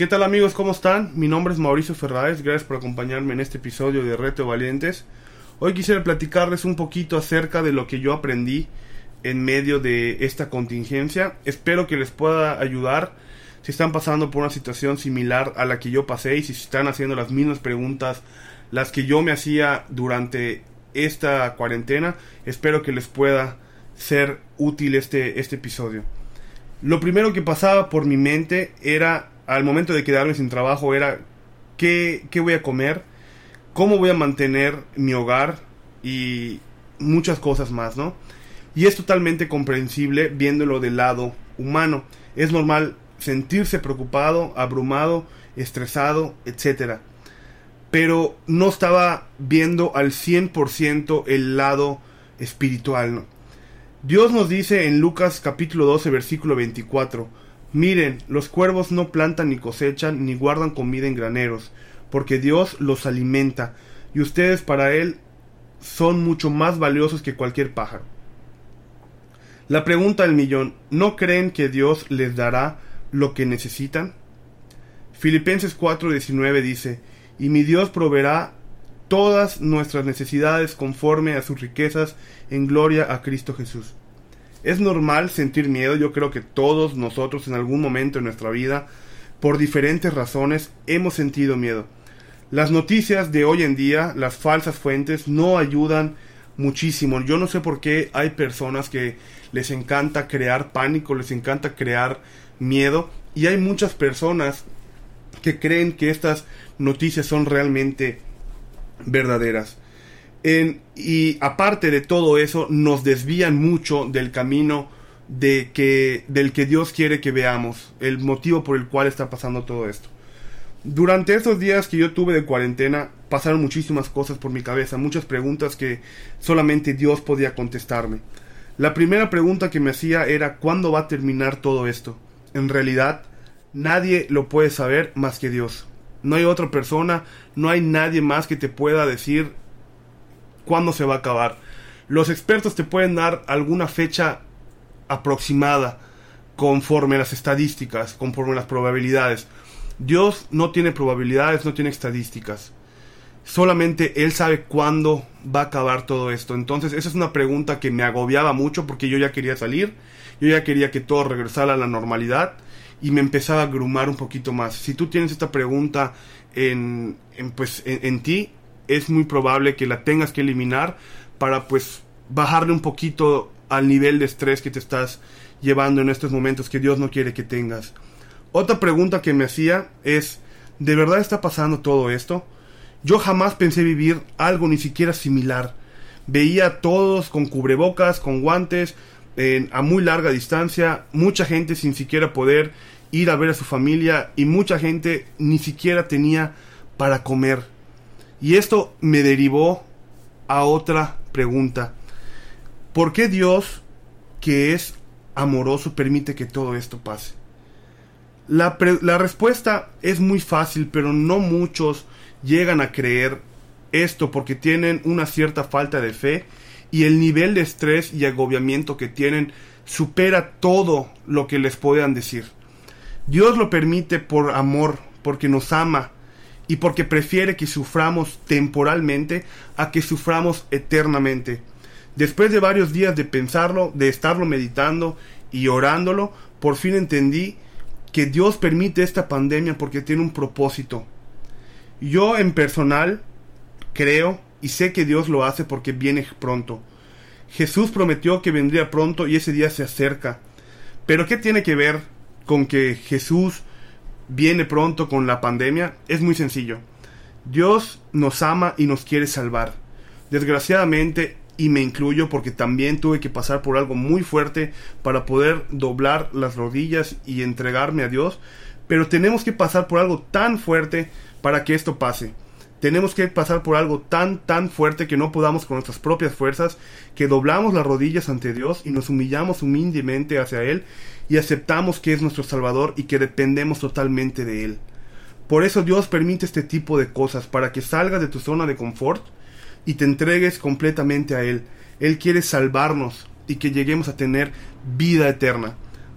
¿Qué tal amigos? ¿Cómo están? Mi nombre es Mauricio Ferraes, gracias por acompañarme en este episodio de Reto Valientes. Hoy quisiera platicarles un poquito acerca de lo que yo aprendí en medio de esta contingencia. Espero que les pueda ayudar si están pasando por una situación similar a la que yo pasé y si están haciendo las mismas preguntas las que yo me hacía durante esta cuarentena. Espero que les pueda ser útil este, este episodio. Lo primero que pasaba por mi mente era al momento de quedarme sin trabajo era qué, qué voy a comer, cómo voy a mantener mi hogar y muchas cosas más, ¿no? Y es totalmente comprensible viéndolo del lado humano. Es normal sentirse preocupado, abrumado, estresado, etc. Pero no estaba viendo al 100% el lado espiritual, ¿no? Dios nos dice en Lucas capítulo 12 versículo 24, Miren, los cuervos no plantan ni cosechan ni guardan comida en graneros, porque Dios los alimenta, y ustedes para Él son mucho más valiosos que cualquier pájaro. La pregunta del millón, ¿no creen que Dios les dará lo que necesitan? Filipenses 4:19 dice, y mi Dios proveerá todas nuestras necesidades conforme a sus riquezas en gloria a Cristo Jesús. Es normal sentir miedo, yo creo que todos nosotros en algún momento en nuestra vida, por diferentes razones, hemos sentido miedo. Las noticias de hoy en día, las falsas fuentes, no ayudan muchísimo. Yo no sé por qué hay personas que les encanta crear pánico, les encanta crear miedo, y hay muchas personas que creen que estas noticias son realmente verdaderas y aparte de todo eso, nos desvían mucho del camino de que, del que Dios quiere que veamos, el motivo por el cual está pasando todo esto. Durante esos días que yo tuve de cuarentena, pasaron muchísimas cosas por mi cabeza, muchas preguntas que solamente Dios podía contestarme. La primera pregunta que me hacía era ¿cuándo va a terminar todo esto? En realidad, nadie lo puede saber más que Dios. No hay otra persona, no hay nadie más que te pueda decir cuándo se va a acabar. Los expertos te pueden dar alguna fecha aproximada conforme las estadísticas, conforme las probabilidades. Dios no tiene probabilidades, no tiene estadísticas. Solamente Él sabe cuándo va a acabar todo esto. Entonces esa es una pregunta que me agobiaba mucho porque yo ya quería salir, yo ya quería que todo regresara a la normalidad y me empezaba a grumar un poquito más. Si tú tienes esta pregunta en, pues, en ti, es muy probable que la tengas que eliminar para pues bajarle un poquito al nivel de estrés que te estás llevando en estos momentos que Dios no quiere que tengas. Otra pregunta que me hacía es, ¿de verdad está pasando todo esto? Yo jamás pensé vivir algo ni siquiera similar. Veía a todos con cubrebocas, con guantes, a muy larga distancia, mucha gente sin siquiera poder ir a ver a su familia y mucha gente ni siquiera tenía para comer. Y esto me derivó a otra pregunta. ¿Por qué Dios, que es amoroso, permite que todo esto pase? La, respuesta es muy fácil, pero no muchos llegan a creer esto porque tienen una cierta falta de fe y el nivel de estrés y agobiamiento que tienen supera todo lo que les puedan decir. Dios lo permite por amor, porque nos ama, y porque prefiere que suframos temporalmente a que suframos eternamente. Después de varios días de pensarlo, de estarlo meditando y orándolo, por fin entendí que Dios permite esta pandemia porque tiene un propósito. Yo en personal creo y sé que Dios lo hace porque viene pronto. Jesús prometió que vendría pronto y ese día se acerca. Pero ¿qué tiene que ver con que Jesús viene pronto con la pandemia es muy sencillo. Dios nos ama y nos quiere salvar. Desgraciadamente, y me incluyo porque también tuve que pasar por algo muy fuerte para poder doblar las rodillas y entregarme a Dios, pero tenemos que pasar por algo tan fuerte para que esto pase. Tenemos que pasar por algo tan, tan fuerte que no podamos con nuestras propias fuerzas, que doblamos las rodillas ante Dios y nos humillamos humildemente hacia Él y aceptamos que es nuestro Salvador y que dependemos totalmente de Él. Por eso Dios permite este tipo de cosas, para que salgas de tu zona de confort y te entregues completamente a Él. Él quiere salvarnos y que lleguemos a tener vida eterna.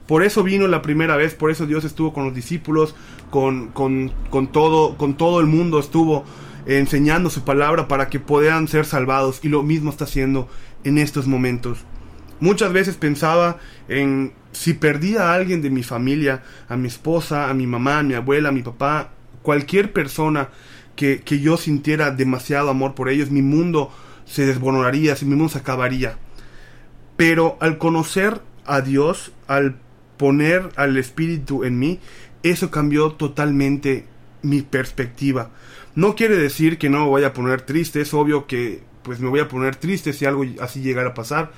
Por eso vino la primera vez, por eso Dios estuvo con los discípulos, con, con, con todo, con todo el mundo estuvo enseñando su palabra para que puedan ser salvados. Y lo mismo está haciendo en estos momentos. Muchas veces pensaba en si perdía a alguien de mi familia, a mi esposa, a mi mamá, a mi abuela, a mi papá, cualquier persona que, que yo sintiera demasiado amor por ellos, mi mundo se desboronaría, mi mundo se acabaría. Pero al conocer a Dios, al poner al Espíritu en mí, eso cambió totalmente mi perspectiva. No quiere decir que no me voy a poner triste, es obvio que pues me voy a poner triste si algo así llegara a pasar,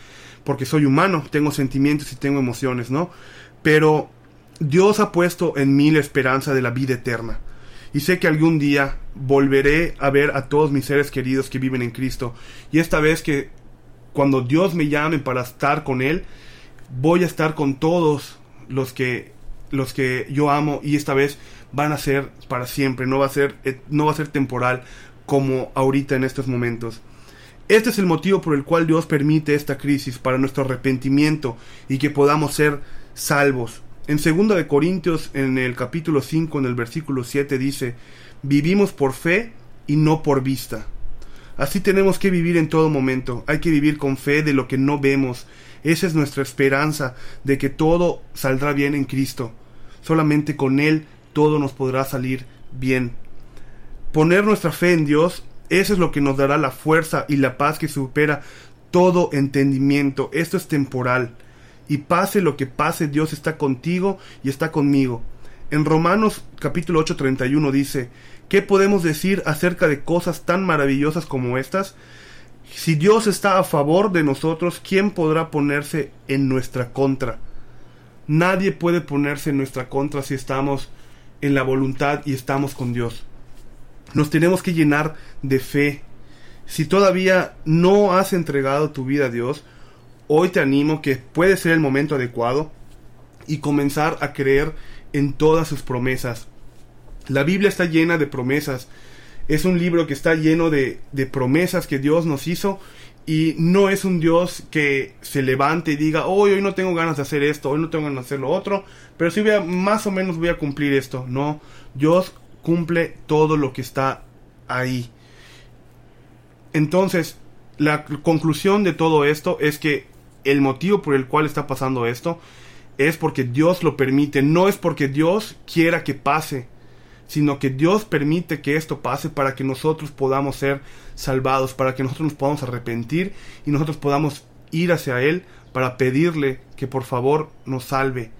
porque soy humano, tengo sentimientos y tengo emociones, ¿no? Pero Dios ha puesto en mí la esperanza de la vida eterna. Y sé que algún día volveré a ver a todos mis seres queridos que viven en Cristo. Y esta vez que cuando Dios me llame para estar con Él, voy a estar con todos los que los que yo amo y esta vez van a ser para siempre, no va a ser eh, no va a ser temporal como ahorita en estos momentos. Este es el motivo por el cual Dios permite esta crisis para nuestro arrepentimiento y que podamos ser salvos. En 2 de Corintios en el capítulo 5 en el versículo 7 dice, "Vivimos por fe y no por vista." Así tenemos que vivir en todo momento. Hay que vivir con fe de lo que no vemos esa es nuestra esperanza de que todo saldrá bien en Cristo. Solamente con Él todo nos podrá salir bien. Poner nuestra fe en Dios, eso es lo que nos dará la fuerza y la paz que supera todo entendimiento. Esto es temporal. Y pase lo que pase, Dios está contigo y está conmigo. En Romanos capítulo 8:31 dice, ¿qué podemos decir acerca de cosas tan maravillosas como estas? Si Dios está a favor de nosotros, ¿quién podrá ponerse en nuestra contra? Nadie puede ponerse en nuestra contra si estamos en la voluntad y estamos con Dios. Nos tenemos que llenar de fe. Si todavía no has entregado tu vida a Dios, hoy te animo que puede ser el momento adecuado y comenzar a creer en todas sus promesas. La Biblia está llena de promesas es un libro que está lleno de, promesas que Dios nos hizo y no es un Dios que se levante y diga, hoy, hoy no tengo ganas de hacer esto, hoy no tengo ganas de hacer lo otro, pero sí voy a, más o menos voy a cumplir esto. No, Dios cumple todo lo que está ahí. Entonces, la conclusión de todo esto es que el motivo por el cual está pasando esto es porque Dios lo permite, no es porque Dios quiera que pase sino que Dios permite que esto pase para que nosotros podamos ser salvados, para que nosotros nos podamos arrepentir y nosotros podamos ir hacia Él para pedirle que por favor nos salve.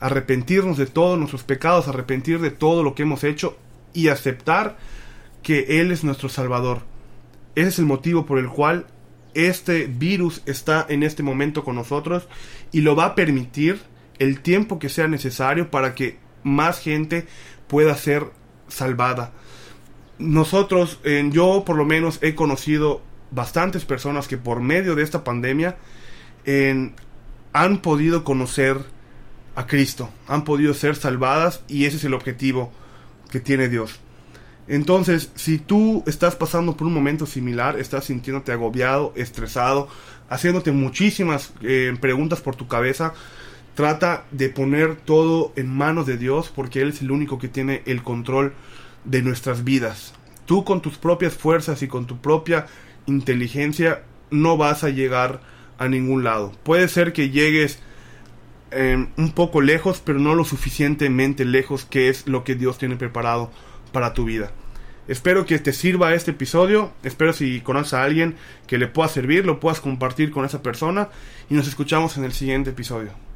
Arrepentirnos de todos nuestros pecados, arrepentir de todo lo que hemos hecho y aceptar que Él es nuestro Salvador. Ese es el motivo por el cual este virus está en este momento con nosotros y lo va a permitir el tiempo que sea necesario para que más gente pueda ser salvada. Nosotros, yo por lo menos he conocido bastantes personas que por medio de esta pandemia han podido conocer a Cristo, han podido ser salvadas y ese es el objetivo que tiene Dios. Entonces, si tú estás pasando por un momento similar, estás sintiéndote agobiado, estresado, haciéndote muchísimas eh, preguntas por tu cabeza, Trata de poner todo en manos de Dios porque Él es el único que tiene el control de nuestras vidas. Tú con tus propias fuerzas y con tu propia inteligencia no vas a llegar a ningún lado. Puede ser que llegues em, un poco lejos, pero no lo suficientemente lejos que es lo que Dios tiene preparado para tu vida. Espero que te sirva este episodio. Espero si conoces a alguien que le pueda servir, lo puedas compartir con esa persona. Y nos escuchamos en el siguiente episodio.